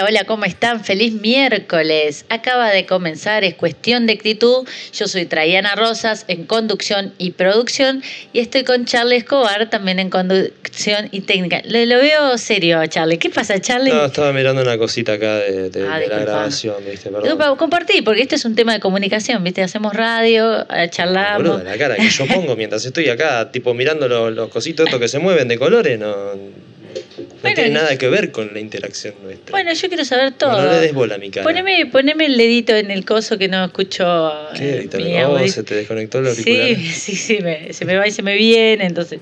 Hola, hola, ¿cómo están? Feliz miércoles. Acaba de comenzar, es cuestión de actitud. Yo soy Traiana Rosas en conducción y producción y estoy con Charlie Escobar también en conducción y técnica. Le lo veo serio Charlie. ¿Qué pasa, Charlie? No, estaba mirando una cosita acá de, de- Ah, de la grabación, ¿viste? Perdón. Compartir, porque este es un tema de comunicación, ¿viste? Hacemos radio, eh, charlamos. Boludo, la cara que yo pongo mientras estoy acá, tipo mirando los, los cositos estos que se mueven de colores, no Bueno, tiene nada que ver con la interacción nuestra. Bueno, yo quiero saber todo. No, le des bola a mi cara. Poneme, poneme el dedito en el coso que no escucho. ¿Qué? eh, mi oh, se te desconectó el auricular. Sí, sí, sí, me- se me va y se me viene, entonces.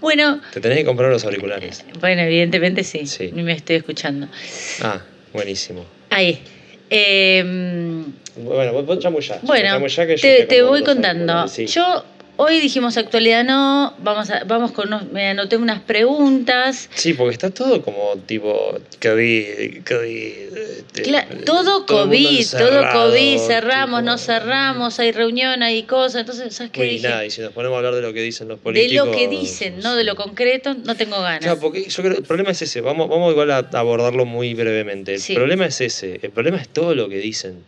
Bueno, Te tenés que comprar los auriculares. bueno, evidentemente sí, Sí. me estoy escuchando. Ah, buenísimo. Ahí. Eh, Bueno, vos, chamullá. bueno, Chamullá que yo te, voy contando. sí. Yo hoy dijimos actualidad no, vamos a, vamos con unos, me anoté unas preguntas. Sí, porque está todo como tipo COVID, COVID. este, Cla- todo todo COVID, todo COVID, cerramos, tipo, no cerramos, hay reunión, hay cosas, entonces, ¿sabes qué Uy, dije? nada, y si nos ponemos a hablar de lo que dicen los de políticos. lo que dicen, no de lo concreto, no tengo ganas. Claro, porque yo creo el problema es ese. Vamos, vamos igual a abordarlo muy brevemente. El Sí. problema es ese. El problema es todo lo que dicen.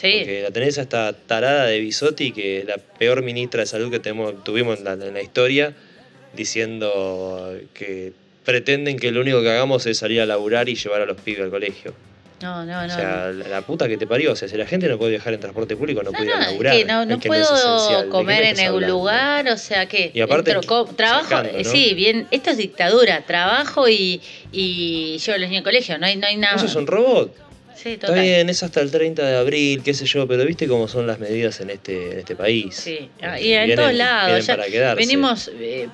Sí, Porque la tenés a esta tarada de Bisotti, que es la peor ministra de salud que tenemos, tuvimos en la, en la historia, diciendo que pretenden que lo único que hagamos es salir a laburar y llevar a los pibes al colegio. no, no, no. o sea, la, la puta que te parió. O sea, si la gente no puede viajar en transporte público, no, no, puede ir es laburar. que no, no es que puedo es esencial. ¿De qué comer me en algún lugar, o sea que Y aparte, entro, trabajo, sí, bien, esto es dictadura, trabajo y, y llevo a los niños al colegio, no hay, no hay nada. Eso es un robot. Sí, Está bien, es hasta el 30 de abril, qué sé yo, pero viste cómo son las medidas en este, en este país. Sí, ah, y en vienen- todos lados. ya para venimos, eh,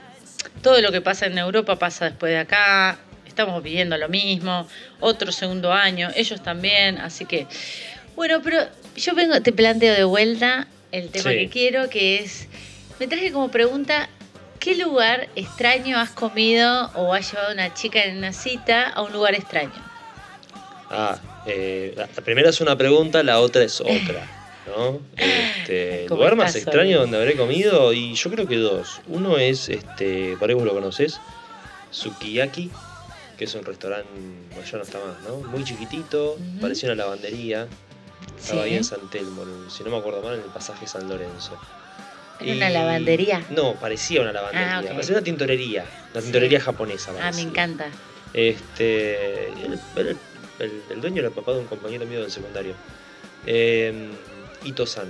todo lo que pasa en Europa pasa después de acá, estamos viviendo lo mismo, otro segundo año, ellos también, así que, bueno, pero yo vengo, te planteo de vuelta el tema Sí. que quiero, que es, me traje como pregunta, ¿qué lugar extraño has comido o has llevado a una chica en una cita a un lugar extraño? Ah, eh, la primera es una pregunta, la otra es otra. ¿no? Este, el ¿Cómo lugar más extraño donde habré comido, y yo creo que dos. Uno es, este, por ahí vos lo conoces, Sukiyaki, que es un restaurante, bueno, ya no está más, ¿no? Muy chiquitito, parecía una lavandería. Estaba Sí. ahí en San Telmo, si no me acuerdo mal, en el pasaje San Lorenzo. ¿Era una lavandería? No, parecía una lavandería. Ah. Parecía una tintorería. Una tintorería japonesa. Ah, me parecía. encanta. Este, el, el- el- el dueño era el papá de un compañero mío del secundario. Eh, Ito-san.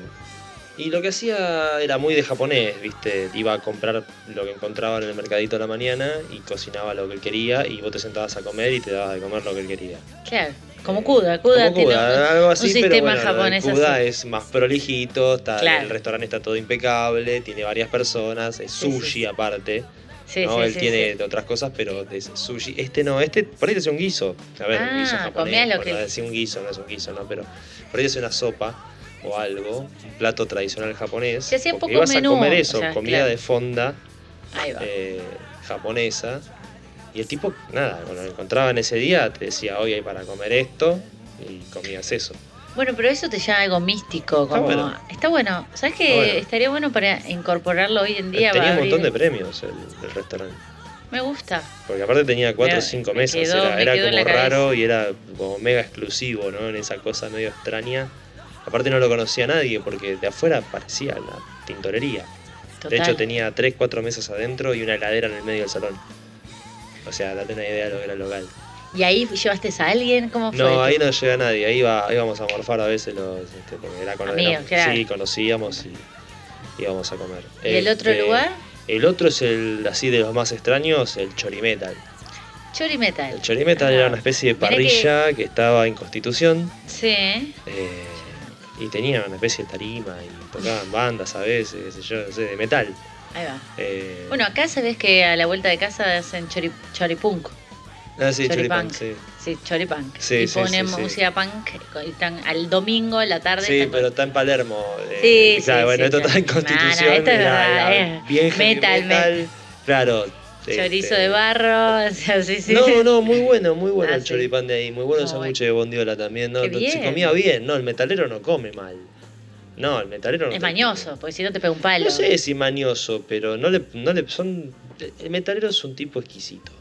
Y lo que hacía era muy de japonés, ¿viste? Iba a comprar lo que encontraba en el mercadito a la mañana y cocinaba lo que él quería y vos te sentabas a comer y te dabas de comer lo que él quería. Claro, como Kuda, Kuda Como Kuda, un- algo así, un pero sistema bueno, japonés Kuda así. es más prolijito, está, Claro. el restaurante está todo impecable, tiene varias personas, es Sí, sí. sushi aparte. Sí, ¿no? sí, Él sí, tiene sí. otras cosas, pero es sushi. Este no, este por ahí te hace un guiso. A ver, un guiso Ah, japonés. lo por que- decir un guiso, no es un guiso, ¿no? Pero por ahí te hace una sopa o algo, un plato tradicional japonés. Se hacía poco ibas menú, a comer eso, o sea, comida claro. de fonda eh, japonesa. Y el tipo, nada, cuando lo encontraba en ese día, te decía, hoy hay para comer esto, y comías eso. Bueno, pero eso te llama algo místico. Está Como... bueno. Está bueno. ¿Sabes que bueno. estaría bueno para incorporarlo hoy en día? Tenía un montón de premios el, el restaurante. Me gusta. Porque aparte tenía cuatro o cinco me mesas, quedó- era, me era como cabeza. raro y era como mega exclusivo, ¿no? En esa cosa medio extraña. Aparte no lo conocía nadie porque de afuera parecía la tintorería. Total. De hecho tenía tres, cuatro mesas adentro y una heladera en el medio del salón. O sea, date una idea de lo que era el local. ¿Y ahí llevaste a alguien? ¿Cómo fue? No, ahí no llega nadie, ahí iba, íbamos a morfar a veces los, este, porque era con Amigos, era- claro. Sí, conocíamos y íbamos a comer. ¿Y el otro Este, lugar? El otro es el así de los más extraños, el chorimetal. Chori Metal. El chorimetal era una especie de parrilla que... estaba en Constitución Sí. eh, y tenía una especie de tarima y tocaban bandas a veces, qué sé yo, no sé, de metal. Ahí va. Eh, Bueno, acá sabes que a la vuelta de casa hacen chori, choripunk. Ah, sí, choripunk. sí. Sí, choripunk. Sí, y sí, ponen música punk y están al domingo, a la tarde. Sí, están pero está en Palermo. eh, Sí, claro, sí, bueno, sí, esto está en. Constitución. No, esto es era eh. bien heavy Metal, metal. Claro. Chorizo este, de barro, o sea, sí, sí. No, no, muy bueno, muy bueno Ah, el sí. choripán de ahí. Muy bueno el sándwich de bondiola también. No, se comía bien. No, el metalero no come mal. No, el metalero no. Es mañoso, porque si no te pega un palo. No sé si mañoso, pero no le, no le son. El metalero es un tipo exquisito.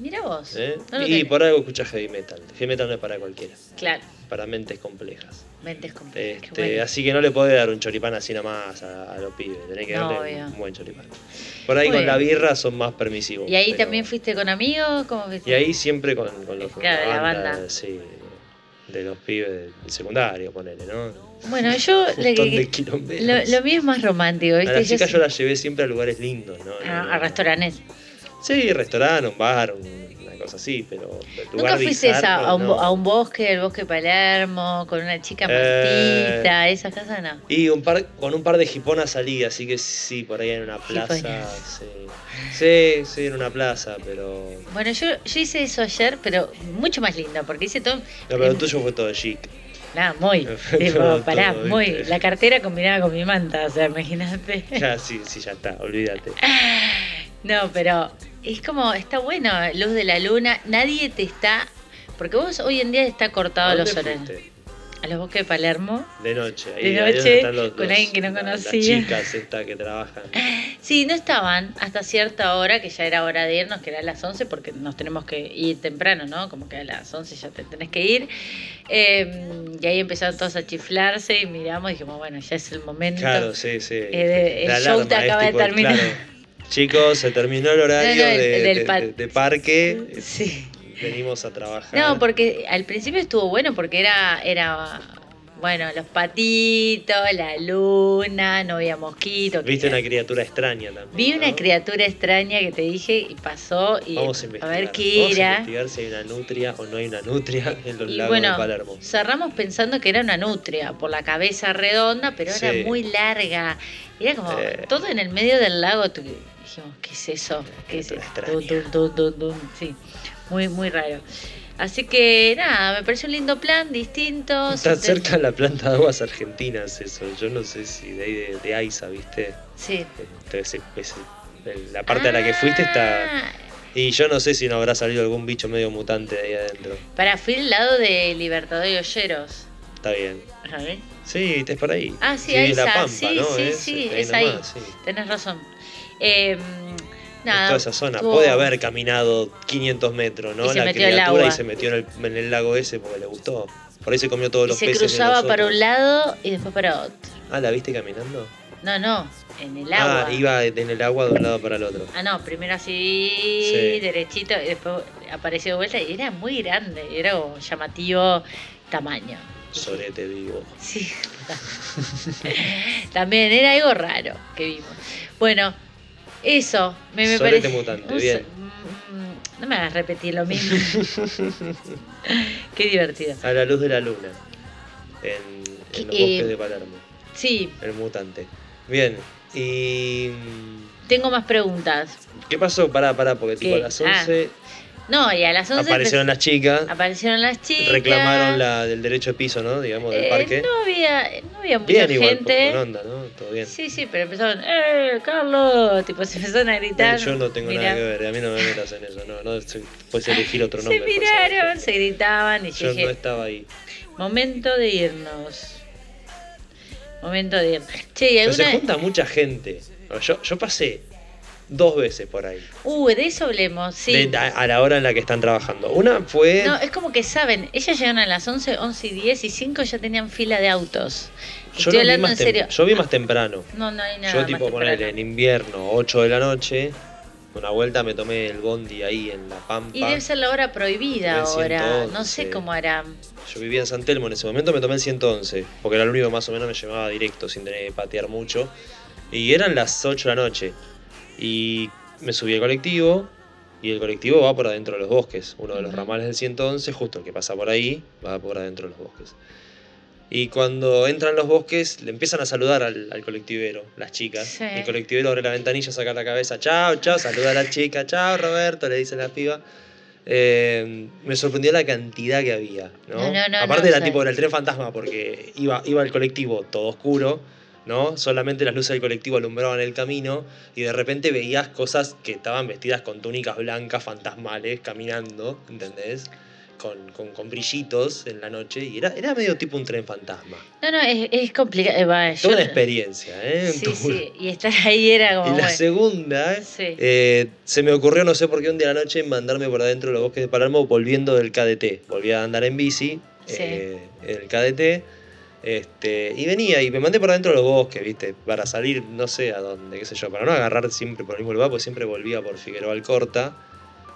Mira vos. ¿eh? No y por algo escucha heavy metal. Heavy metal no es para cualquiera, Claro, para mentes complejas. mentes complejas. Este, bueno. Así que no le podés dar un choripán así nomás a, a los pibes. Tenés que No, darle obvio. un buen choripán. Por ahí Muy con la birra son más permisivos. ¿Y ahí pero- también fuiste con amigos? ¿Cómo fuiste? Y ahí siempre con, con los Claro, la banda. sí, de los pibes del secundario, ponele, ¿no? Bueno, yo le, lo, lo mío es más romántico, a ¿viste? la chica yo la llevé siempre a lugares lindos, ¿no? a, No, a no. restaurantes. Sí, restaurante, un bar, un- una cosa así, pero ¿Nunca fuiste a, un, no. a un bosque, el bosque Palermo, con una chica Eh. martita, esa casa no? Y un par, con un par de jiponas salí, así que sí, por ahí en una plaza. Sí. sí, sí, en una plaza, pero. Bueno, yo, yo hice eso ayer, pero mucho más lindo, porque hice todo... No, pero el tuyo fue todo chic. Nada, muy. tipo, pará, todo, muy. ¿viste? La cartera combinada con mi manta, o sea, imagínate. Ya, sí, sí, ya está, olvídate. No, pero es como, está bueno, luz de la luna, nadie te está... Porque vos hoy en día está cortado ¿A los horarios. A los bosques de Palermo. De noche. De ahí- ahí donde noche, están los- con los- alguien que no la- conocía. Las chicas estas que trabajan. Sí, no estaban hasta cierta hora, que ya era hora de irnos, que era a las 11, porque nos tenemos que ir temprano, ¿no? Como que a las 11 ya te tenés que ir. Eh, y ahí empezaron todos a chiflarse y miramos y dijimos, bueno, ya es el momento. Claro, sí, sí. Eh, el La show te acaba de terminar. claro, Chicos, se terminó el horario No, no, el- de, del de- par- de- de parque. Sí. Venimos a trabajar. No, porque al principio estuvo bueno porque era, era bueno, los patitos, la luna, no había mosquitos. Viste una criatura extraña también. Vi una criatura extraña que te dije y pasó y Vamos a investigar. ver qué Vamos a investigar si hay una nutria o no hay una nutria en los Y lagos bueno, de Palermo. cerramos pensando que era una nutria por la cabeza redonda, pero Sí. era muy larga. Era como Eh. todo en el medio del lago. tu- dijimos, ¿qué es eso? ¿Qué es eso? Sí, muy, muy raro. Así que nada, me pareció un lindo plan, distinto. Está cerca de la planta de aguas argentinas eso. Yo no sé si de ahí de, de AISA, ¿viste? Sí. Entonces, ese- la parte a la que fuiste está... Ah, Y yo no sé si no habrá salido algún bicho medio mutante de ahí adentro. Para, fui al lado de Libertador y Olleros. Está bien. Sí, es por ahí. Ah, sí, es ahí la. Pampa, sí, ¿no? sí, Es, sí, es ahí. nomás, sí. Tenés razón. Eh, nada. Es toda esa zona. Puede haber caminado 500 metros, ¿no? Se la criatura y se metió en el, en el lago ese porque le gustó. Por ahí se comió todos y los se peces. de cruzaba para un lado y después para otro. Ah, ¿la viste caminando? No, no, en el agua. Ah, iba en el agua de un lado para el otro. Ah, no, primero así, Sí. derechito, y después apareció de vuelta y era muy grande, era como llamativo tamaño. Sorete vivo. Sí. También era algo raro que vimos. Bueno, eso, me, me parece. mutante, bien. so- mm, No me hagas repetir lo mismo. Qué divertido. A la luz de la luna. En, en los Eh, bosques de Palermo. Sí, El mutante. Bien. Y. tengo más preguntas. ¿Qué pasó? Pará, pará, porque tipo a ¿Qué? las Ah, 11 No, y a las 11 aparecieron las chicas, aparecieron las chicas. reclamaron la del derecho de piso, ¿no? Digamos, del Eh, parque. no había, no había mucha bien gente. con onda, ¿no? Todo bien. Sí, sí, pero empezaron, ¡eh, Carlos! Tipo, se empezaron a gritar. Eh, Yo no tengo Mirá. nada que ver, a mí no me metas en eso, no, no se- puedes elegir otro Se nombre. por miraron, se gritaban y yo, Yo dije, no estaba ahí. momento de irnos. Momento de irnos. Che, ¿y Pero se alguna... junta mucha gente. Yo, yo pasé dos veces por ahí. Uh, de eso hablemos, sí. De- a, a la hora en la que están trabajando. Una fue. No, es como que saben, ellas llegaron a las 11, 11 y 10 y 5 ya tenían fila de autos. yo, Estoy no vi hablando más en serio. yo vi más temprano. No, no hay nada Yo tipo ponerle en invierno, 8 de la noche, Una vuelta me tomé el bondi ahí en La Pampa. Y debe ser la hora prohibida ahora. No 111. sé cómo hará. Yo vivía en San Telmo en ese momento, me tomé el 111, porque era el único que más o menos me llevaba directo, sin tener que patear mucho. Y eran las 8 de la noche. Y me subí al colectivo, y el colectivo va por adentro de los bosques. Uno de los ramales del 111, justo el que pasa por ahí, va por adentro de los bosques. Y cuando entran los bosques, le empiezan a saludar al, al colectivero, las chicas. Sí. El colectivero abre la ventanilla, saca la cabeza, chao, chao, saluda a la chica, chao, Roberto, le dice la piba. Eh, me sorprendió la cantidad que había, ¿no? No, no, no, Aparte era tipo el tren fantasma porque iba, iba el colectivo todo oscuro, ¿no? Solamente las luces del colectivo alumbraban el camino y de repente veías cosas que estaban vestidas con túnicas blancas fantasmales caminando, ¿entendés? Con, con, con brillitos en la noche y era, era medio tipo un tren fantasma. No, no, es, es complicado. eh, Toda una experiencia, ¿eh? Sí, sí. Y estar ahí era como. Y la bueno, segunda, Sí. eh, se me ocurrió, no sé por qué, un día a la noche mandarme por adentro de los bosques de Palermo volviendo del KDT. Volví a andar en bici, Sí. eh, en el KDT, este, y venía y me mandé por adentro de los bosques, ¿viste? Para salir, no sé a dónde, qué sé yo, para no agarrar siempre por el mismo lugar, porque siempre volvía por Figueroa Alcorta.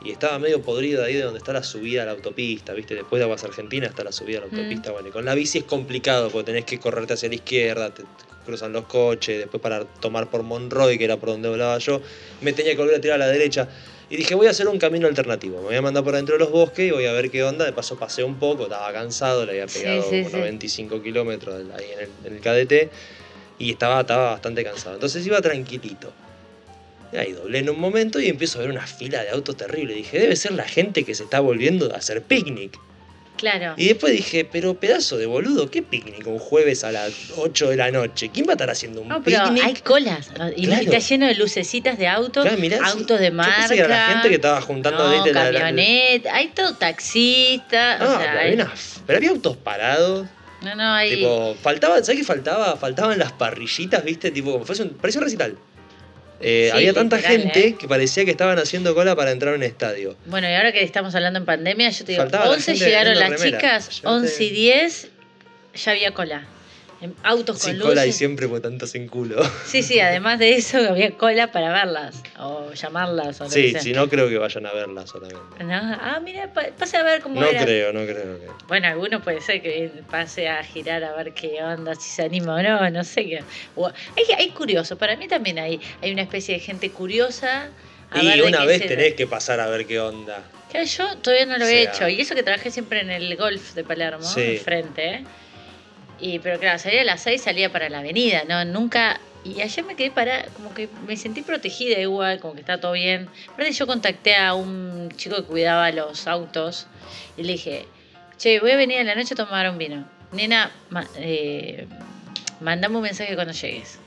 Y estaba medio podrido ahí de donde está la subida a la autopista, ¿viste? Después de Aguas Argentina está la subida a la Mm. autopista. Bueno, y con la bici es complicado porque tenés que correrte hacia la izquierda, te cruzan los coches, después para tomar por Monroy, que era por donde volaba yo, me tenía que volver a tirar a la derecha. Y dije, voy a hacer un camino alternativo. Me voy a mandar por adentro de los bosques y voy a ver qué onda. De paso pasé un poco, estaba cansado, le había pegado sí, como sí. 25 kilómetros ahí en el, en el KDT y estaba, estaba bastante cansado. Entonces iba tranquilito. Y ahí doblé en un momento y empiezo a ver una fila de autos terrible. Dije, debe ser la gente que se está volviendo a hacer picnic. Claro. Y después dije, pero pedazo de boludo, ¿qué picnic un jueves a las 8 de la noche? ¿Quién va a estar haciendo un No, pero picnic? hay colas. Y Claro. está lleno de lucecitas de autos, Claro, mirá, autos de Yo marca. pensé que era la gente que estaba juntando no, ¿viste? la- camioneta, hay todo taxista. No, o sea, pero, hay- había una- pero había autos parados. no, no, hay. Tipo, faltaba, ¿sabes qué faltaba? Faltaban las parrillitas, ¿viste? Tipo, como fuese un, parecía un recital. Eh, Sí, había tanta literal, gente ¿eh? que parecía que estaban haciendo cola para entrar a un estadio. Bueno, y ahora que estamos hablando en pandemia, yo te digo, Faltaba la 11 gente llegaron las remera. chicas, Llegaste- 11 y 10 ya había cola. Autos con luces. cola y siempre por tanto sin culo. Sí, sí, además de eso había cola para verlas o llamarlas o lo que Sí, sea. si no creo que vayan a verla solamente. No, Ah, mira, pa- pase a ver cómo No era. creo, no creo que. Bueno, alguno puede ser que pase a girar a ver qué onda, si se anima o no, no sé qué. O- hay, hay curioso, para mí también hay, hay una especie de gente curiosa. A Y una vez tenés que pasar a ver qué onda. Claro, yo todavía no lo O he hecho. Y eso que trabajé siempre en el golf de Palermo, Sí. enfrente. ¿eh? Y, pero claro, salía a las 6, salía para la avenida, ¿no? Nunca. Y ayer me quedé para, como que me sentí protegida igual, como que está todo bien. Aparte yo contacté a un chico que cuidaba los autos y le dije, che, voy a venir en la noche a tomar un vino. Nena, ma- eh, mandame un mensaje cuando llegues.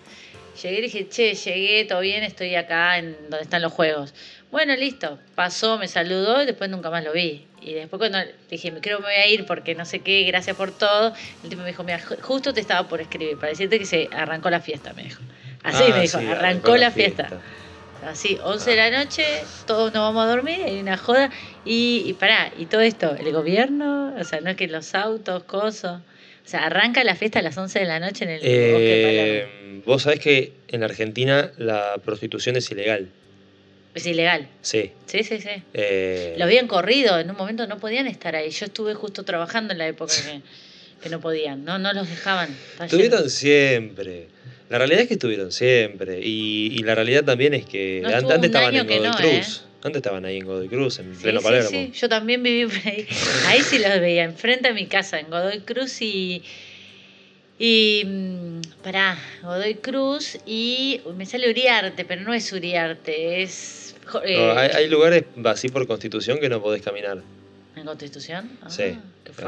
Llegué y dije, che, llegué, todo bien, estoy acá en donde están los juegos. Bueno, listo. Pasó, me saludó y después nunca más lo vi. Y después cuando dije, me creo me voy a ir porque no sé qué, gracias por todo, el tipo me dijo, mira, ju- justo te estaba por escribir, para decirte que se arrancó la fiesta, me dijo. Así Ah, me dijo, sí, arrancó, la fiesta. Así, 11 de la noche, todos nos vamos a dormir, hay una joda. Y, y pará, y todo esto, el gobierno, o sea, no es que los autos, cosas. O sea, arranca la fiesta a las 11 de la noche en el bosque de Palermo. Eh, Vos sabés que en la Argentina la prostitución es ilegal. Es ilegal. Sí. Sí, sí, sí. Eh, Lo habían corrido, en un momento no podían estar ahí. Yo estuve justo trabajando en la época que, que no podían, no, no los dejaban. Lleno. Estuvieron siempre. La realidad es que estuvieron siempre. Y, y la realidad también es que No antes estaban en Godoy no, Cruz. Antes estaban ahí en Godoy Cruz, en Sí, pleno sí, Palermo. sí, yo también viví por ahí. Ahí sí los veía, enfrente a mi casa, en Godoy Cruz y. Y. mm, Pará, Godoy Cruz y. Me sale Uriarte, pero no es Uriarte, es. eh, No, hay, hay lugares así por constitución que no podés caminar. ¿En Constitución? Ah, Sí.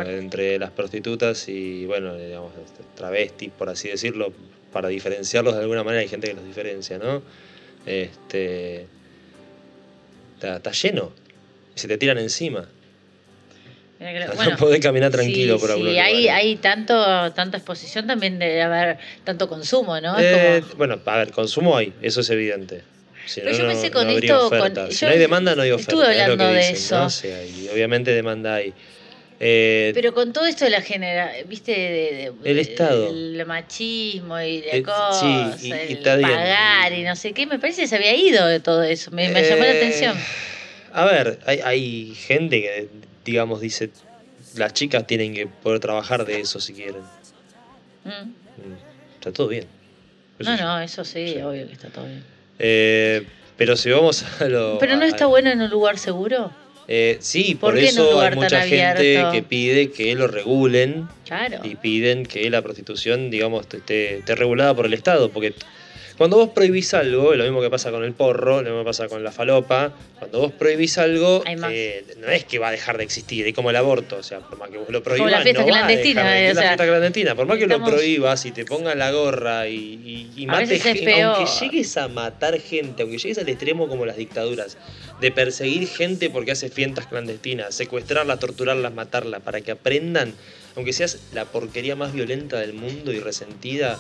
Entre las prostitutas y, bueno, digamos, este, travestis, por así decirlo, para diferenciarlos de alguna manera, hay gente que los diferencia, ¿no? Este. Está, está lleno. Y se te tiran encima. No bueno, podés caminar tranquilo sí, por sí, algunos hay, lugares. hay tanto, tanta exposición, también debe haber tanto consumo, ¿no? Eh, como- Bueno, a ver, consumo hay, eso es evidente. Si Pero no, yo pensé con no esto, con- si yo no hay demanda, no hay oferta. estuve es hablando de eso. ¿no? Obviamente demanda hay. Eh, Pero con todo esto de la genera, viste, de, de- El de- Estado. el machismo y la Eh, cosa, sí, y- y el bien. pagar y no sé qué, me parece que se había ido de todo eso, me, me llamó la eh, atención. A ver, hay, hay gente que, digamos, dice, las chicas tienen que poder trabajar de eso si quieren. Mm. Mm, Está todo bien. Eso No, sí. no, eso sí, Sí. obvio que está todo bien. Eh, pero si vamos a lo... Pero no a- está bueno en un lugar seguro. Eh, sí, ¿Por eso hay mucha gente abierto? que pide que lo regulen Claro. y piden que la prostitución, digamos, esté, esté regulada por el Estado. Porque cuando vos prohibís algo, lo mismo que pasa con el porro, lo mismo que pasa con la falopa, cuando vos prohibís algo, eh, no es que va a dejar de existir, es como el aborto. O sea, por más que vos lo prohíbas, la fiesta no va a clandestina, dejar de- eh, o la fiesta clandestina. Por más que estamos- lo prohíbas y te pongan la gorra y, y, y mates gente, aunque llegues a matar gente, aunque llegues al extremo como las dictaduras, de perseguir gente porque hace fiestas clandestinas, secuestrarlas, torturarlas, matarlas, para que aprendan, aunque seas la porquería más violenta del mundo y resentida.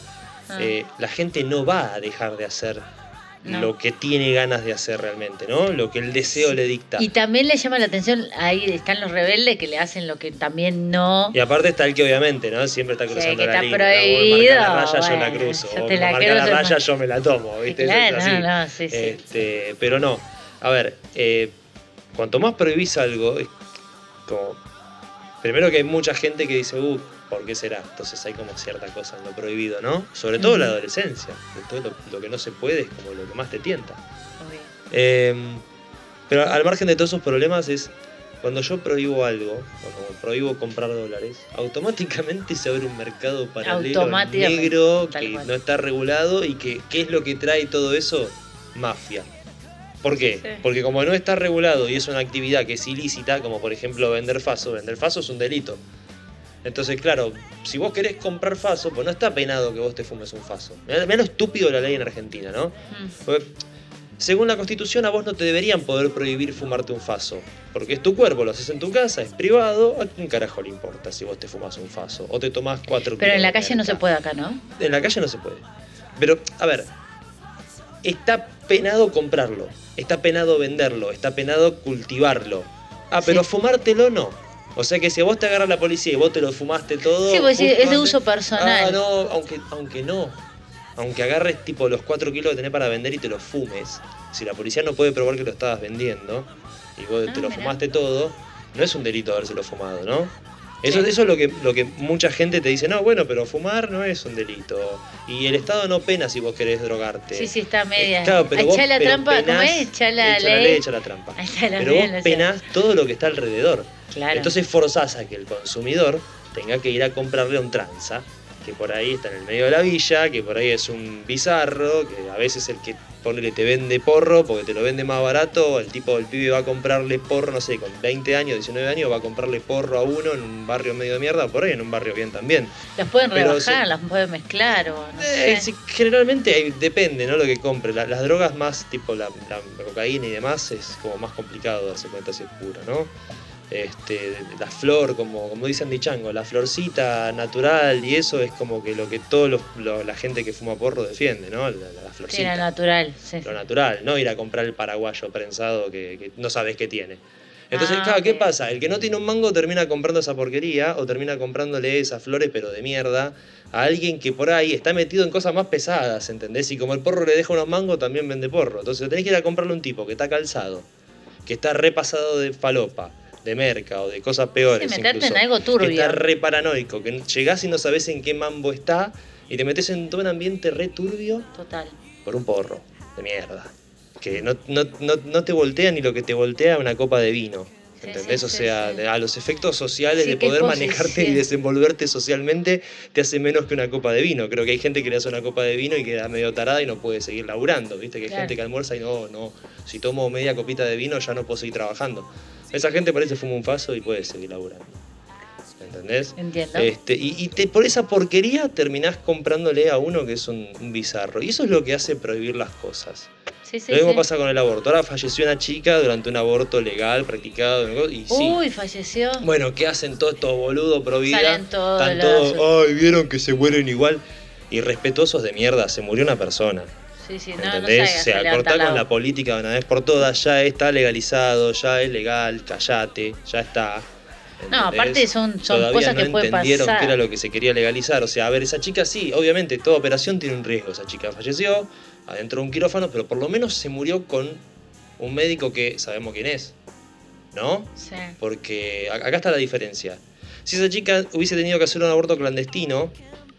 Eh, la gente no va a dejar de hacer No. lo que tiene ganas de hacer realmente, ¿no? Lo que el deseo le dicta. Y también le llama la atención, ahí están los rebeldes que le hacen lo que también no. Y aparte está el que obviamente, ¿no? Siempre está Sí, cruzando que la está línea. ¿no? Vos prohibido, marcás la raya, yo la cruzo. yo O la marcás la raya, yo me la tomo, ¿viste? Claro, es así. no, no, sí, sí. Este, pero no. A ver, eh, cuanto más prohibís algo, es como. Primero que hay mucha gente que dice, uh, ¿por qué será? Entonces hay como cierta cosa en lo prohibido, ¿no? Sobre todo la adolescencia. Lo, lo que no se puede es como lo que más te tienta. Eh, pero al margen de todos esos problemas es cuando yo prohíbo algo, o como prohíbo comprar dólares, automáticamente se abre un mercado paralelo negro que cual. no está regulado y que ¿qué es lo que trae todo eso? Mafia. ¿Por qué? Sí. Porque como no está regulado y es una actividad que es ilícita, como por ejemplo vender faso, vender faso es un delito. Entonces, claro, si vos querés comprar faso, pues no está penado que vos te fumes un faso. Mirá, lo estúpido la ley en Argentina, ¿no? Mm. Porque, según la constitución, a vos no te deberían poder prohibir fumarte un faso. Porque es tu cuerpo, lo haces en tu casa, es privado. ¿A quién carajo le importa si vos te fumas un faso? O te tomás cuatro Pero en la calle no se puede acá, ¿no? En la calle no se puede. Pero, a ver, está penado comprarlo, está penado venderlo, está penado cultivarlo. Ah, pero Sí. fumártelo no. O sea que si a vos te agarra la policía y vos te lo fumaste todo. Sí, pues es de uso personal. Ah, no, aunque, aunque no. Aunque agarres tipo los 4 kilos que tenés para vender y te los fumes. Si la policía no puede probar que lo estabas vendiendo y vos Ah, te lo mirá. fumaste todo, no es un delito habérselo fumado, ¿no? Eso, Sí. eso es lo que, lo que mucha gente te dice, no, bueno, pero fumar no es un delito. Y el Estado no pena si vos querés drogarte. Sí, sí, está media. Eh, claro, pero vos Echá la pero trampa, ¿cómo penás- es? Echá la echa ley. echa la trampa. La Pero ley, vos lo penás todo lo que está alrededor. Claro. Entonces forzás a que el consumidor tenga que ir a comprarle a un tranza, que por ahí está en el medio de la villa, que por ahí es un bizarro, que a veces el que ponele te vende porro porque te lo vende más barato, el tipo del pibe va a comprarle porro, no sé, con 20 años, 19 años, va a comprarle porro a uno en un barrio medio de mierda, por ahí en un barrio bien también. Las pueden pero rebajar, las pueden mezclar o no Eh, sé. generalmente depende, ¿no? Lo que compre. La- las drogas más, tipo la, la cocaína y demás, es como más complicado darse cuenta si es pura, ¿no? Este, la flor, como, como dice Andy Chango, la florcita natural y eso es como que lo que toda la gente que fuma porro defiende, ¿no? La, la- la Sí, florcita. era natural, sí. lo natural, no ir a comprar el paraguayo prensado que, que no sabes qué tiene. Entonces, Ah, claro, ¿qué pasa? El que no tiene un mango termina comprando esa porquería o termina comprándole esas flores, pero de mierda, a alguien que por ahí está metido en cosas más pesadas, ¿entendés? Y como el porro le deja unos mangos, también vende porro. Entonces, tenés que ir a comprarle a un tipo que está calzado, que está repasado de falopa, de merca o de cosas peores. Sí, meterte en algo turbio. Que está re paranoico, que llegás y no sabés en qué mambo está y te metes en todo un ambiente re turbio Total. por un porro de mierda. Que no, no, no, no te voltea ni lo que te voltea una copa de vino. ¿Entendés? sí, o sea, sí. a los efectos sociales de poder manejarte y desenvolverte socialmente te hace menos que una copa de vino. Creo que hay gente que le hace una copa de vino y queda medio tarada y no puede seguir laburando. Viste que hay Claro. gente que almuerza y no, no, si tomo media copita de vino ya no puedo seguir trabajando. Esa gente parece fuma un faso y puede seguir laburando. ¿Entendés? Entiendo. Este, y y te, por esa porquería terminás comprándole a uno que es un, un bizarro. Y eso es lo que hace prohibir las cosas. sí, sí, lo mismo sí. pasa con el aborto. Ahora falleció una chica durante un aborto legal, practicado. Y. Uy, falleció. Bueno, ¿qué hacen todos estos boludos pro vida? Salen todos Están los- todos, ay, vieron que se mueren igual. Irrespetuosos de mierda, se murió una persona. Sí, sí, no, no cortá la con la política de una vez por todas, ya está legalizado, ya es legal, callate, ya está. No, aparte son, son Todavía cosas no que pueden entendieron qué era lo que se quería legalizar. O sea, a ver, esa chica sí, obviamente, toda operación tiene un riesgo. Esa chica falleció adentro de un quirófano, pero por lo menos se murió con un médico que sabemos quién es. ¿No? Sí. Porque acá está la diferencia. Si esa chica hubiese tenido que hacer un aborto clandestino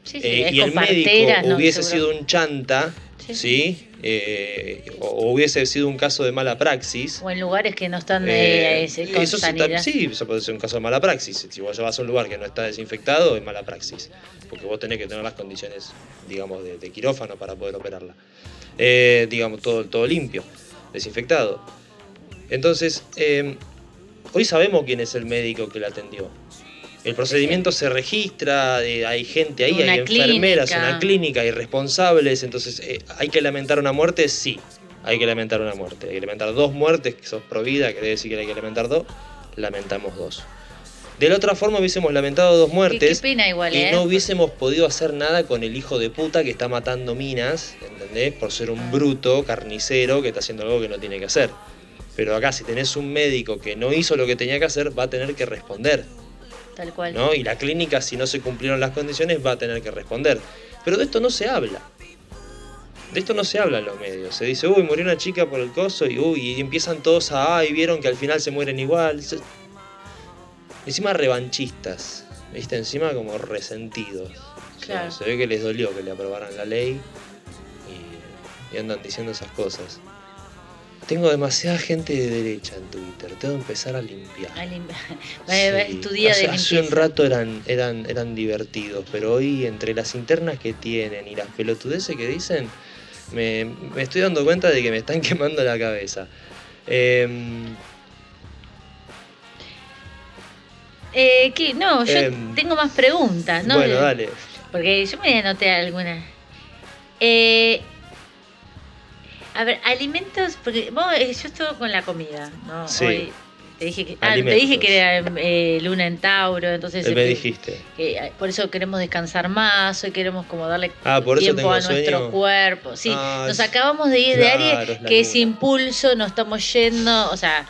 Sí, sí, eh, y el médico hubiese Seguro. sido un chanta, Sí. Eh, o, hubiese sido un caso de mala praxis. O en lugares que no están eh, eh, ese- con eso sanidad. sí, eso puede ser un caso de mala praxis. Si vos vas a un lugar que no está desinfectado, es mala praxis. Porque vos tenés que tener las condiciones, digamos, de, de quirófano para poder operarla. Eh, digamos, todo, todo limpio, desinfectado. Entonces, eh, hoy sabemos quién es el médico que la atendió. El procedimiento se registra, eh, hay gente ahí, Una hay enfermeras, clínica. una clínica, hay responsables, entonces eh, hay que lamentar una muerte, sí, hay que lamentar una muerte. Hay que lamentar dos muertes, que sos pro vida, quiere decir que hay que lamentar dos, lamentamos dos. De la otra forma hubiésemos lamentado dos muertes qué pena igual, y ¿eh? no hubiésemos podido hacer nada con el hijo de puta que está matando minas, ¿entendés? Por ser un bruto, carnicero, que está haciendo algo que no tiene que hacer. Pero acá si tenés un médico que no hizo lo que tenía que hacer, va a tener que responder. Tal cual. ¿no? Y la clínica, si no se cumplieron las condiciones, va a tener que responder. Pero de esto no se habla. De esto no se habla en los medios. Se dice, uy, murió una chica por el coso y, uy, y empiezan todos a, ay, vieron que al final se mueren igual. Encima revanchistas, ¿viste? Encima como resentidos. O sea, Claro. se ve que les dolió que le aprobaran la ley y, y andan diciendo esas cosas. Tengo demasiada gente de derecha en Twitter, tengo que empezar a limpiar. Ah, lim- Va- va- Sí. Es tu día hace, de hace un rato eran, eran, eran divertidos, pero hoy entre las internas que tienen y las pelotudeces que dicen, me, me estoy dando cuenta de que me están quemando la cabeza. Em, Eh, ¿qué? No, yo Em, tengo más preguntas, ¿no? bueno, dale. Porque yo me anoté algunas. Eh, a ver, alimentos, porque vos, eh, yo estuve con la comida, ¿no? Sí. Hoy te dije que, ah, te dije que era eh, luna en Tauro, entonces Eh, me dijiste. que, por eso queremos descansar más, hoy queremos como darle Ah, por tiempo a nuestro sueño. cuerpo. Sí, Ah, nos es- acabamos de ir de Aries, es que luna. impulso nos estamos yendo, o sea,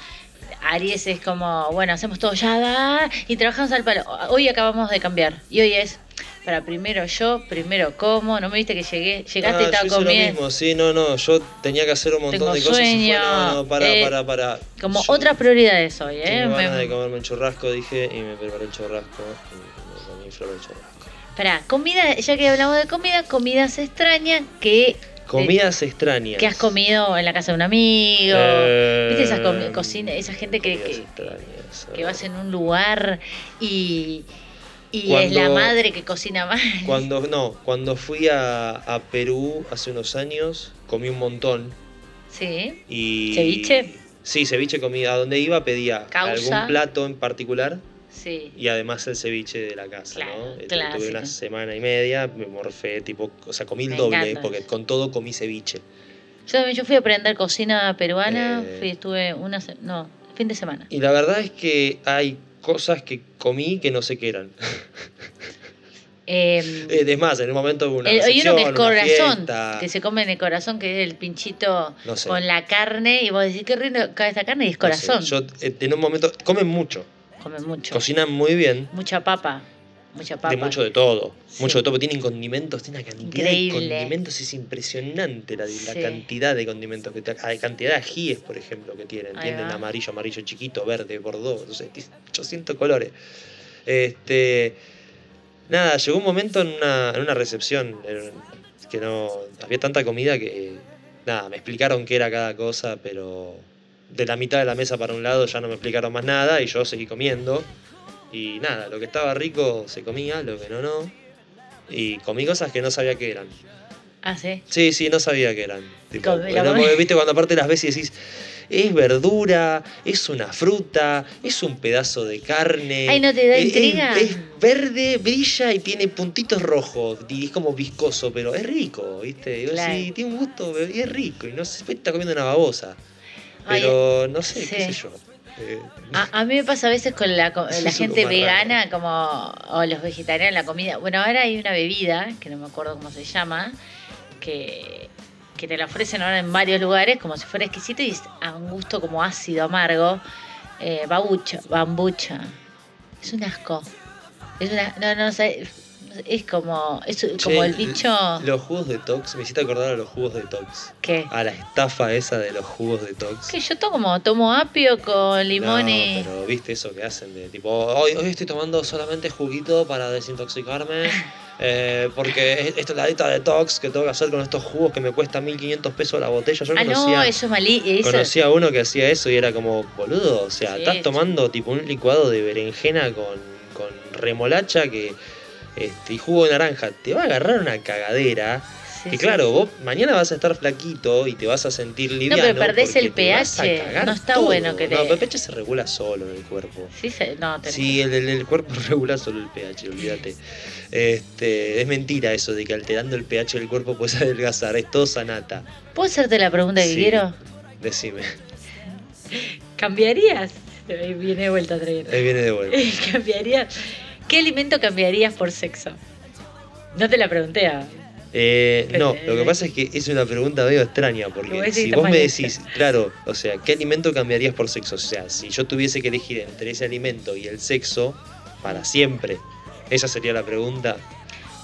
Aries es como, bueno, hacemos todo ya da, y trabajamos al palo. Hoy acabamos de cambiar y hoy es para primero yo, primero como, no me viste que llegué, llegaste Ah, y estaba yo hice lo comiendo. mismo, sí, no, no, yo tenía que hacer un montón Tengo de cosas y fue, no, no, para, eh, para, para. Como Yo otras prioridades hoy, ¿eh? Tengo ganas Me- de comerme un churrasco, dije, y me preparé el churrasco y me comí flor de churrasco. Pará, comida, ya que hablamos de comida, comidas extrañas que, Comidas extrañas. que has comido en la casa de un amigo. Eh, ¿Viste esas comi- cocina, esa gente que, que, extrañas, que eh. vas en un lugar y, y es la madre que cocina mal? Cuando, no, cuando fui a, a Perú hace unos años, comí un montón. Sí. Y, ¿Ceviche? Sí, ceviche comí. A donde iba pedía Causa. algún plato en particular Sí. y además el ceviche de la casa, Claro, ¿no? Este, clásico. Tuve una semana y media, me morfé, tipo, o sea, comí el Me doble, encanta. porque con todo comí ceviche. Yo también yo fui a aprender cocina peruana, Eh. fui, estuve una no, fin de semana. Y la verdad es que hay cosas que comí que no sé qué eran. Eh, Es más, en un momento hubo una el- hay uno que es corazón, fiesta. que se come en el corazón, que es el pinchito No sé. con la carne, y vos decís, qué rico cae esta carne, y es No sé, corazón. yo eh, en un momento, comen mucho, Comen mucho. cocinan muy bien, Mucha papa. Mucha papa. de mucho de todo, Sí. mucho de todo, tienen condimentos, tienen una cantidad Increíble. de condimentos, es impresionante la, cantidad de condimentos, que la cantidad de ajíes, por ejemplo, que tienen, Ahí tienen va. amarillo, amarillo chiquito, verde, sé, tiene 800 colores. Este, nada, llegó un momento en una, en una recepción en- que no, había tanta comida que, nada, me explicaron qué era cada cosa, pero de la mitad de la mesa para un lado ya no me explicaron más nada y yo seguí comiendo. Y nada, lo que estaba rico se comía, lo que no, no. Y comí cosas que no sabía qué eran. Ah, sí. Sí, sí, no sabía qué eran. Tipo, no, porque, viste, cuando aparte las ves y decís, es verdura, es una fruta, es un pedazo de carne. Ay, ¿no te da es- intriga? Es, es verde, brilla y tiene puntitos rojos. Y es como viscoso, pero es rico, ¿viste? Y vos Claro. decís, tiene un gusto, y es rico. Y no sé, está comiendo una babosa. Ay, Pero no sé, qué sí. sé yo. Eh, A, a mí me pasa a veces con la, gente vegana como o los vegetarianos la comida. Bueno, ahora hay una bebida, que no me acuerdo cómo se llama, que, que te la ofrecen ahora en varios lugares como si fuera exquisito y es a un gusto como ácido, amargo. Eh, babucha, bambucha. Es un asco. Es una, no, no sé, es como, es como Che, el bicho. Los jugos de Tox, me hiciste acordar a los jugos de Tox. ¿Qué? A la estafa esa de los jugos de Tox. Que yo tomo, tomo apio con limón No, y. pero viste eso que hacen de tipo, hoy, hoy estoy tomando solamente juguito para desintoxicarme. eh, porque es- esta es la dieta de Tox que tengo que hacer con estos jugos que me cuesta 1500 pesos la botella. Yo Ah, conocía, no, eso es malí. Eso, conocía a uno que hacía eso y era como, boludo, o sea, Sí, estás tomando tipo un licuado de berenjena con, con remolacha que este, y jugo de naranja. Te va a agarrar una cagadera. sí, Que sí. claro, vos mañana vas a estar flaquito y te vas a sentir liviano. pero perdés el pH, no está todo. bueno que No, te- pero el pH se regula solo en el cuerpo. Sí, se- no, te Sí, el, el- el cuerpo regula solo el pH, olvídate. Este, es mentira eso de que alterando el pH del cuerpo puedes adelgazar, es todo sanata. ¿Puedo hacerte la pregunta que quiero? Decime, ¿Cambiarías? Ahí viene de vuelta traer. ahí viene de vuelta. ¿Cambiarías? ¿Qué alimento cambiarías por sexo? No te la pregunté. ah. Eh, no, Eh, lo que pasa es que es una pregunta medio extraña, a porque si vos me decís, claro, o sea, ¿qué alimento cambiarías por sexo? O sea, si yo tuviese que elegir entre ese alimento y el sexo, para siempre, esa sería la pregunta.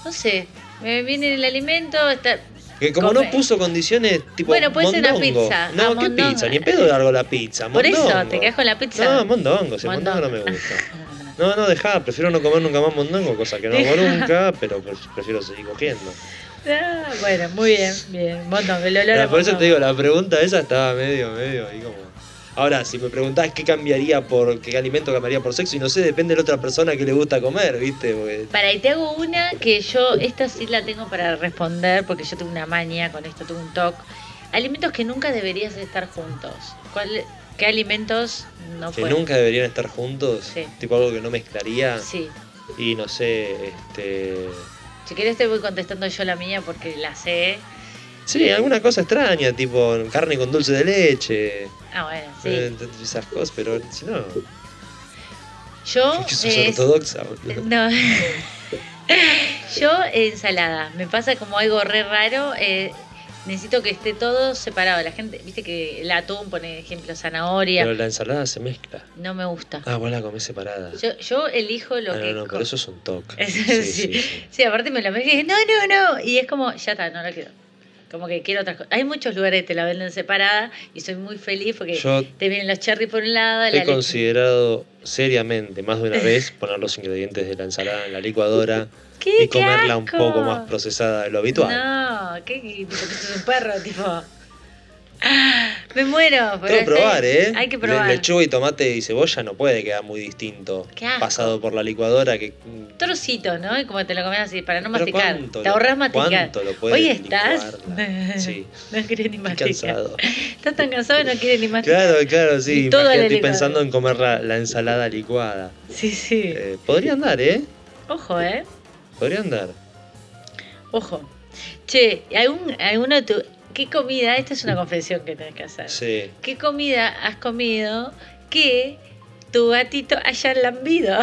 No sé, me viene el alimento, está... Que como Come. no puso condiciones tipo. Bueno, puede ser una mondongo. pizza. No, Ah, ¿qué mondongo. pizza? Ni en pedo largo la pizza. Por eso, mondongo. te quedas con la pizza. No, mondongo, si el mondongo no me gusta. No, no, dejá, prefiero no comer nunca más mondongo, cosa que no hago nunca, pero pre- prefiero seguir cogiendo. Ah, bueno, muy bien, bien. Mondongo, el olor a Pero por eso mondongo. te digo, la pregunta esa estaba medio, medio ahí como. Ahora, si me preguntás qué cambiaría por, qué alimento cambiaría por sexo, y no sé, depende de la otra persona que le gusta comer, ¿viste? Porque Para, y te hago una que yo, esta sí la tengo para responder, porque yo tuve una maña con esto, tuve un toque. Alimentos que nunca deberías estar juntos. ¿Cuál, ¿Qué alimentos no que pueden? nunca deberían estar juntos, Sí. tipo algo que no mezclaría, Sí. y no sé, este. Si querés te voy contestando yo la mía porque la sé. Sí, alguna cosa extraña, tipo carne con dulce de leche, Ah, bueno, sí. eh, esas cosas, pero si no, yo. que sos es- ortodoxa, boludo. No. Yo ensalada. Me pasa como algo re raro. eh, necesito que esté todo separado. La gente, viste que el atún, pone ejemplo, zanahoria. Pero la ensalada se mezcla. No me gusta. Ah, vos la comés separada. Yo, yo elijo lo ah, que. no, no, pero eso es un toque. Sí, sí. sí, sí. Aparte me la mezclo y dije, no, no, no. Y es como, ya está, no la quiero. Como que quiero otras cosas. Hay muchos lugares que te la venden separada y soy muy feliz porque Yo te vienen los cherry por un lado, la he considerado seriamente más de una vez poner los ingredientes de la ensalada en la licuadora ¿Qué? y comerla un ¡Qué asco! poco más procesada de lo habitual. No, ¿qué? Tipo que sos un perro, tipo. Ah, Me muero. Tengo que probar, ¿eh? Hay que Le- probar. Lechuga y tomate y cebolla no puede quedar muy distinto. Qué asco. Pasado por la licuadora que... Trocito, ¿no? Y como te lo comes así, para no masticar. ¿cuánto Te ahorras masticar. cuánto lo puedes Hoy estás. Sí. no quieres ni Estoy masticar. cansado. Estás tan cansado que no quieres ni masticar. Claro, claro, sí. Estoy pensando en comer la, la ensalada licuada. Sí, sí. Eh, podría andar, ¿eh? Ojo, ¿eh? Podría andar. Ojo. Che, ¿algún, alguno de tu. ¿Qué comida? Esta es una confesión que tenés que hacer. Sí. ¿Qué comida has comido que tu gatito haya lambido?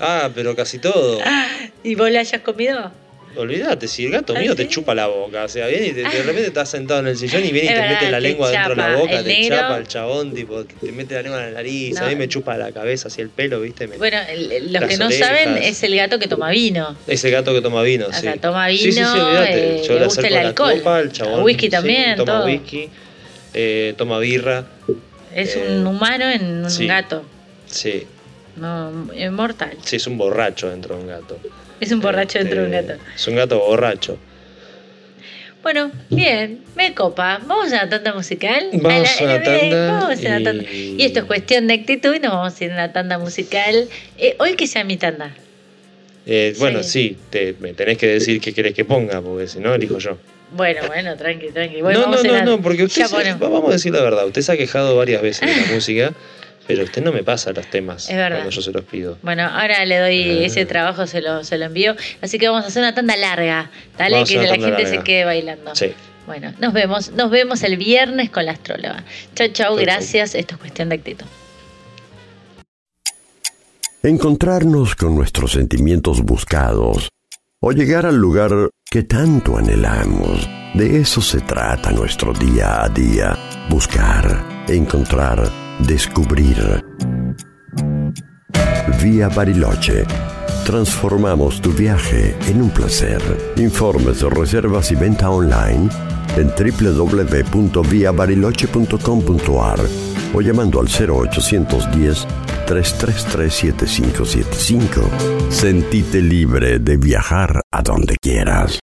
Ah, pero casi todo. ¿Y vos la hayas comido? Olvídate, si el gato ¿Ah, mío sí? te chupa la boca, o sea, viene y te- de repente estás sentado en el sillón y viene y Es te verdad, mete la lengua dentro de la boca, El te negro- chapa el chabón, tipo, te mete la lengua en la nariz, No. a mí me chupa la cabeza, así el pelo, ¿viste? Me- Bueno, el- el- los que no orejas. saben es el gato que toma vino. Ese gato que toma vino, O sí. sea, toma Sí, sí, sí, vino, olvídate. eh, Yo le le gusta acerco el la alcohol. copa, el chabón. Whisky sí, también, Toma todo. whisky, eh, toma birra, Es Eh, un humano en un sí. gato. sí. No, es mortal. Sí, es un borracho dentro de un gato. Es un borracho dentro de un Este, gato. Es un gato borracho. Bueno, bien, me copa. Vamos a la tanda musical. Vamos a la bien, tanda vamos a la y- tanda. Y esto es cuestión de actitud y nos vamos a ir a una tanda musical. Eh, hoy que sea mi tanda. Eh, bueno, Sí. sí, te, me tenés que decir qué querés que ponga, porque si no, elijo yo. Bueno, bueno, tranqui, tranqui. No, no, no, la- no, porque usted, se- vamos a decir la verdad, usted se ha quejado varias veces de la música, pero usted no me pasa los temas Es verdad. cuando yo se los pido. Bueno, ahora le doy Ah. ese trabajo, se lo, se lo envío. Así que vamos a hacer una tanda larga. Dale, Vamos que la gente se quede bailando. Sí. Bueno, nos vemos, nos vemos el viernes con la astróloga. Chau, chau, Chau, chau. gracias. Esto es cuestión de actitud. Encontrarnos con nuestros sentimientos buscados o llegar al lugar que tanto anhelamos. De eso se trata nuestro día a día. Buscar, encontrar, descubrir. Vía Bariloche. Transformamos tu viaje en un placer. Informes, reservas y venta online en www.viabariloche.com.ar o llamando al 0810 333 7575. Sentite libre de viajar a donde quieras.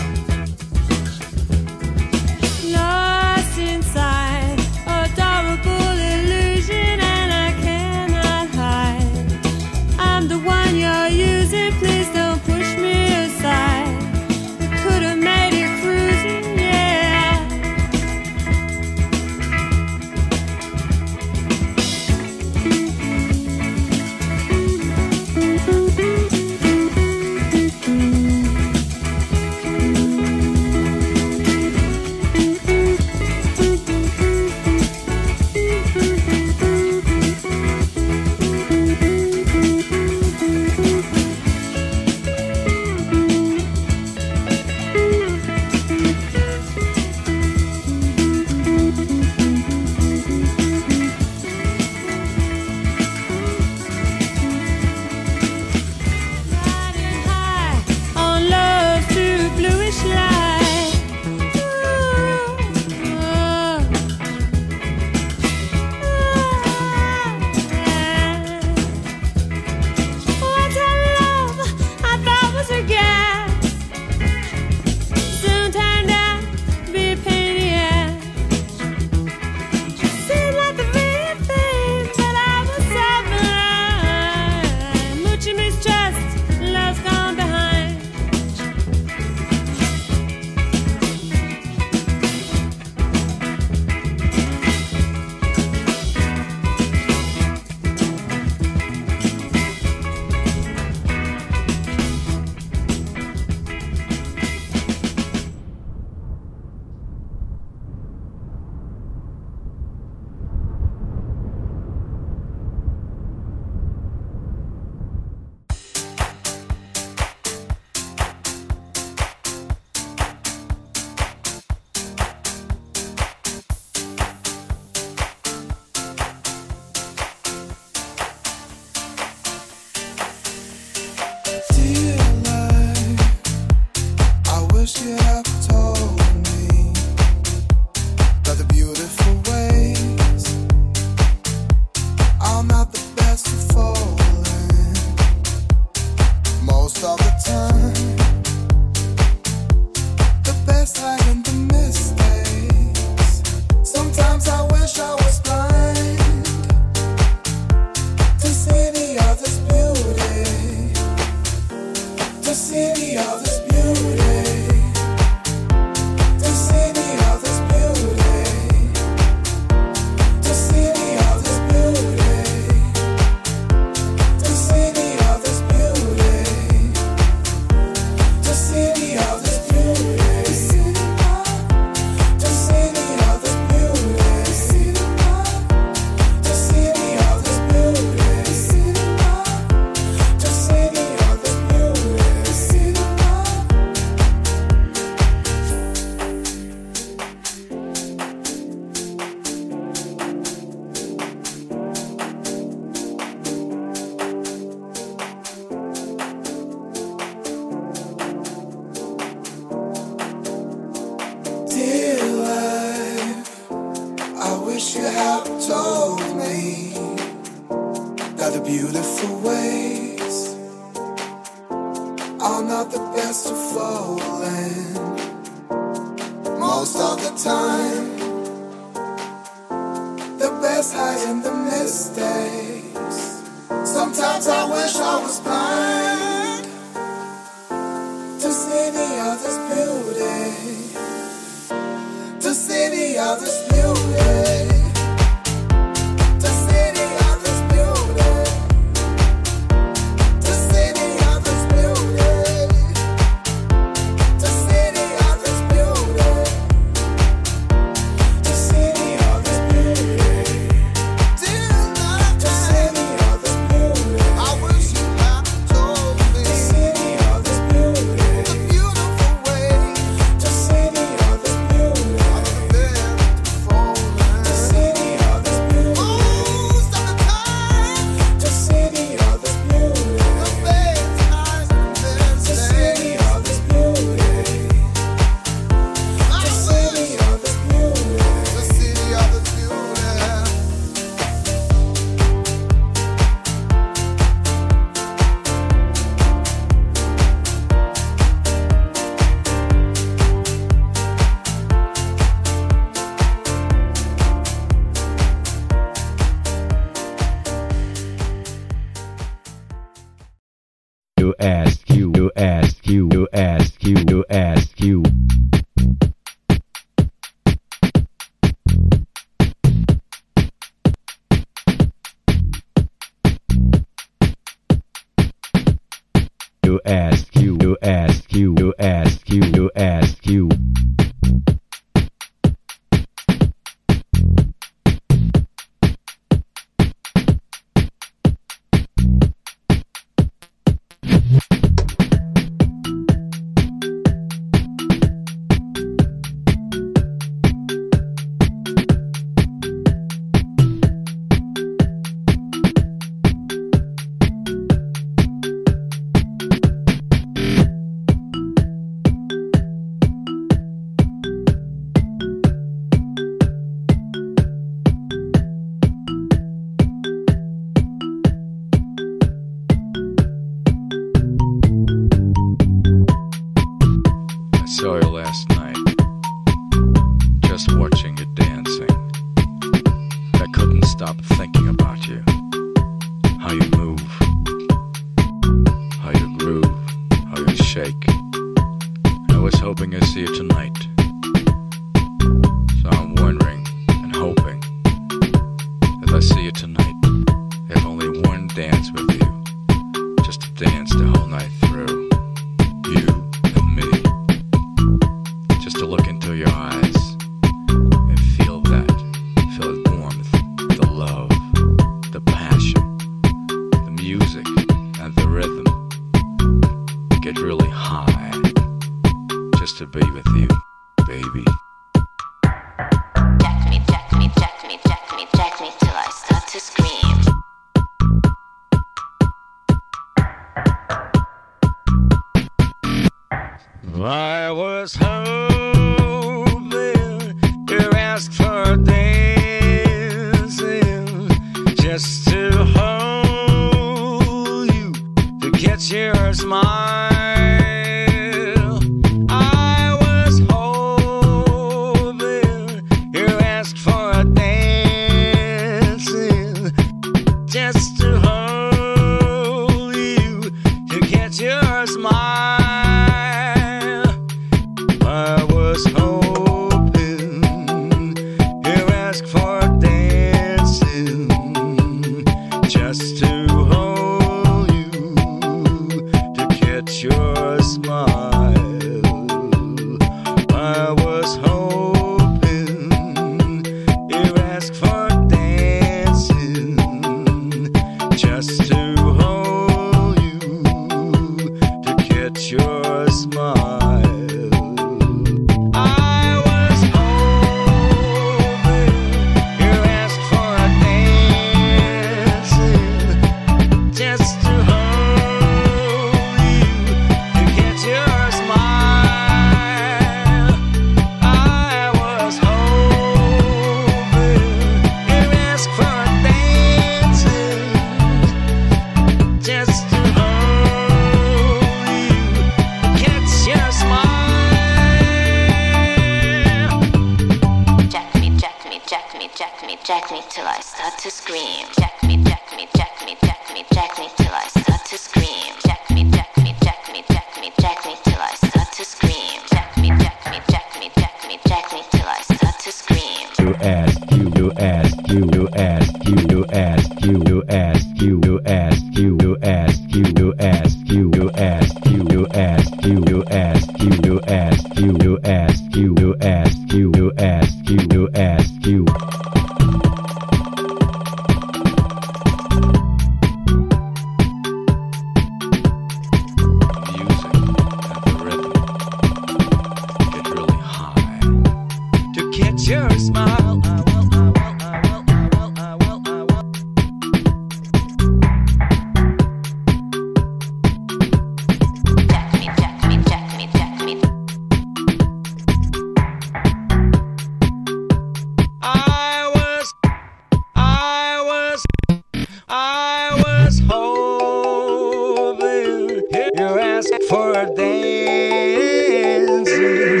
dancing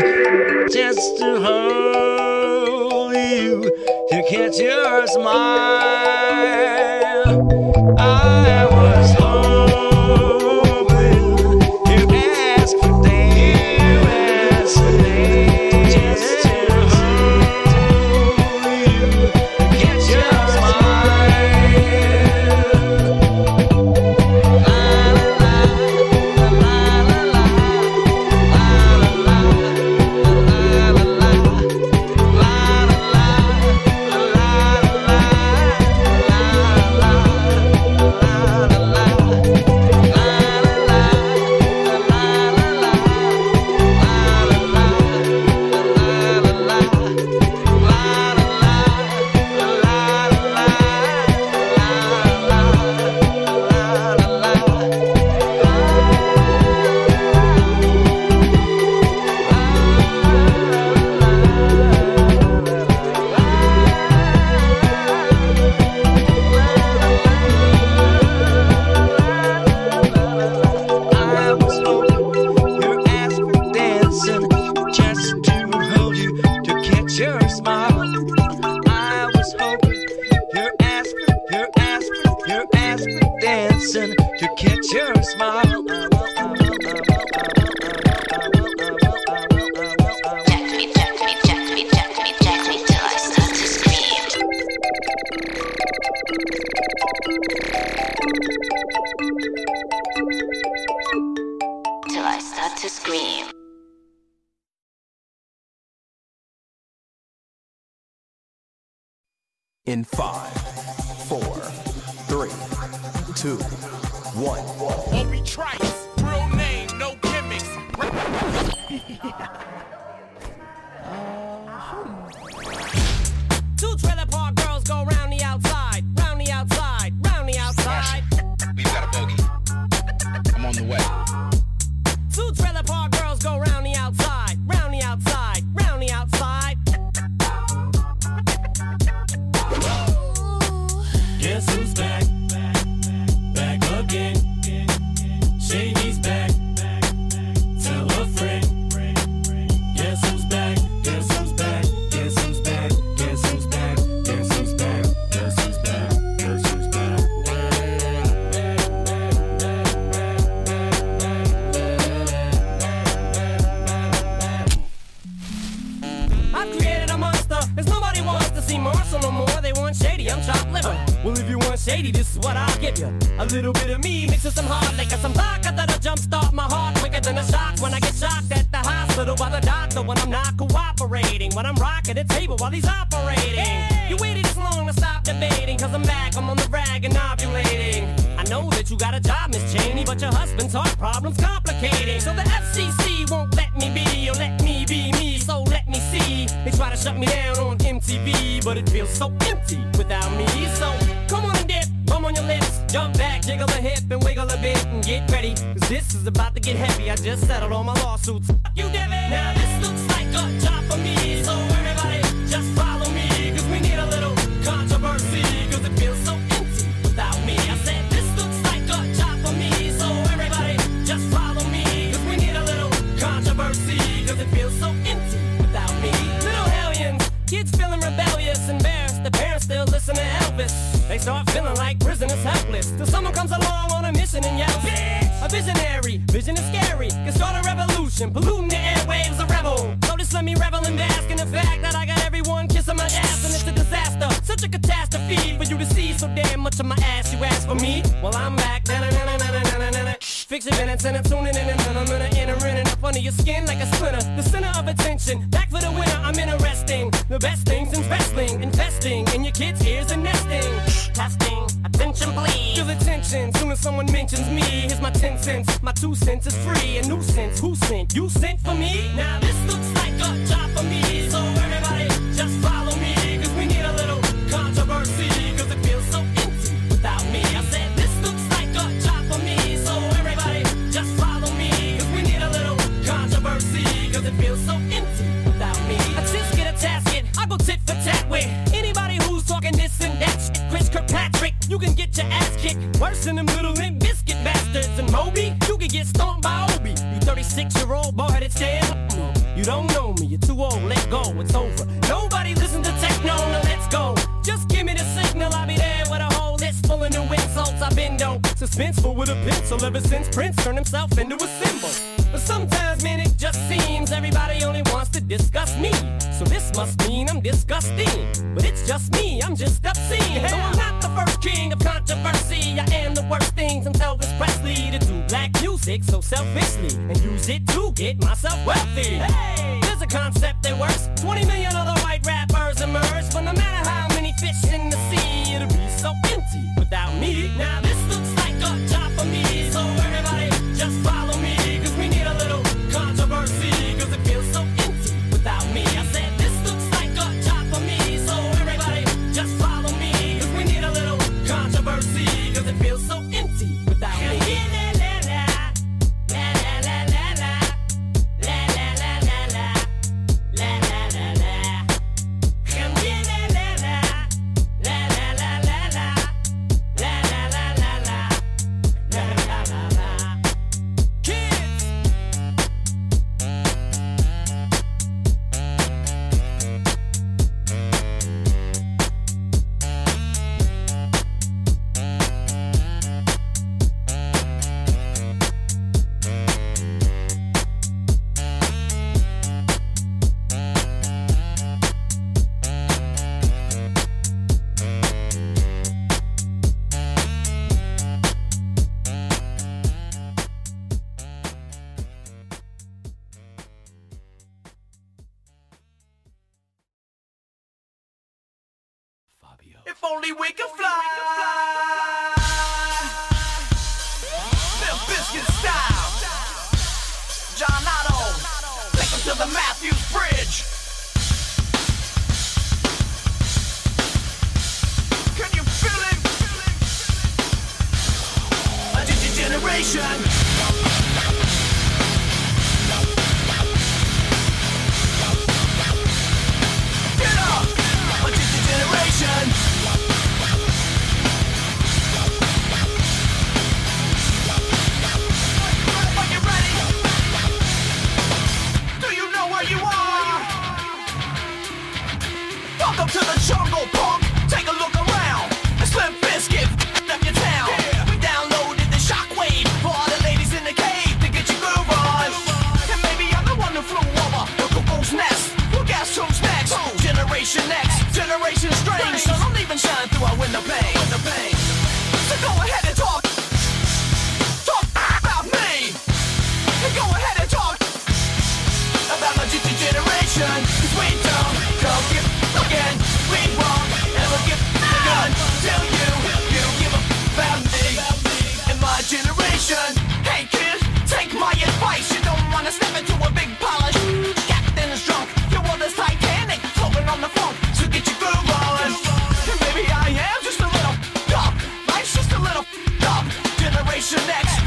just to hold you to catch your smile. I in five, four, three, two, one. Obi Trice, real name, no gimmicks. while he's operating. You waited this long to stop debating, cause I'm back, I'm on the rag and ovulating. I know that you got a job, Miss Cheney, but your husband's heart problem's complicating. So the FCC won't let me be, or let me be me, so let me see. They try to shut me down on MTV, but it feels so empty without me. So come on and dip, bum on your lips, jump back, jiggle a hip, and wiggle a bit, and get ready, cause this is about to get heavy. I just settled all my lawsuits. You, Devin! Now this looks like a job for me. Just follow me, cause we need a little controversy, cause it feels so empty without me. I said this looks like a job for me, so everybody just follow me, cause we need a little controversy, cause it feels so empty without me. Little hellions, kids feeling rebellious, embarrassed, the parents still listen to Elvis. They start feeling like prisoners helpless, till someone comes along on a mission and yells, Bitch! A visionary, vision is scary, can start a revolution, polluting on my ass, you ask for me. Well, I'm back. Na-na-na-na-na-na-na-na. Fixing minutes and tuning in and I'm gonna enter in and up under your skin like a splinter. The center of attention, back for the winner. I'm interesting. The best things in wrestling, investing in your kids' ears and nesting. Testing, attention please. Feel attention soon as someone mentions me. Here's my 10 cents. My two cents is free. A nuisance. Who sent? You sent for me? Now this looks like a job for me. So everybody just kicked. Worse than them little limp biscuit bastards. And Moby, you can get stomped by Obi. You 36 year old boy headed stairs. You don't know me, you're too old, let go, it's over. Nobody listen to techno, now let's go. Just give me the signal, I'll be there with a whole list full of new insults. I've been though suspenseful with a pencil ever since Prince turned himself into a symbol. But sometimes, man, it just seems everybody only wants to discuss me. So this must mean I'm disgusting. But it's just me, I'm just obscene. So I'm not the first king of controversy. I am the worst thing since Elvis Presley to do black music so selfishly and use it to get myself wealthy. Hey, there's a concept that works. 20 million other white rappers emerge, but no matter how many fish in the sea, it'll be so empty without me. Now this looks like a job for me, so everybody just only we can fly. Limp Bizkit style. John Otto. Take to the Matthews Bridge. Can you feel it? A generation.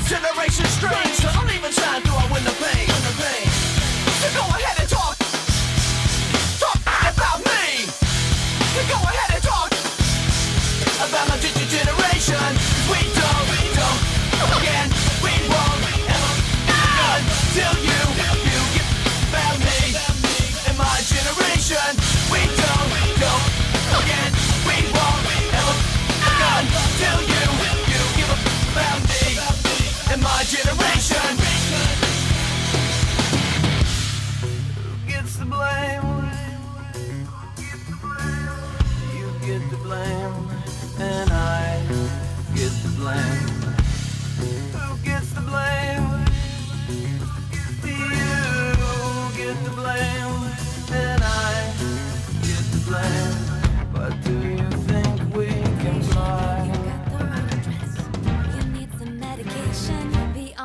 generation strange. So I'm even trying to I win the pain. So go ahead and talk.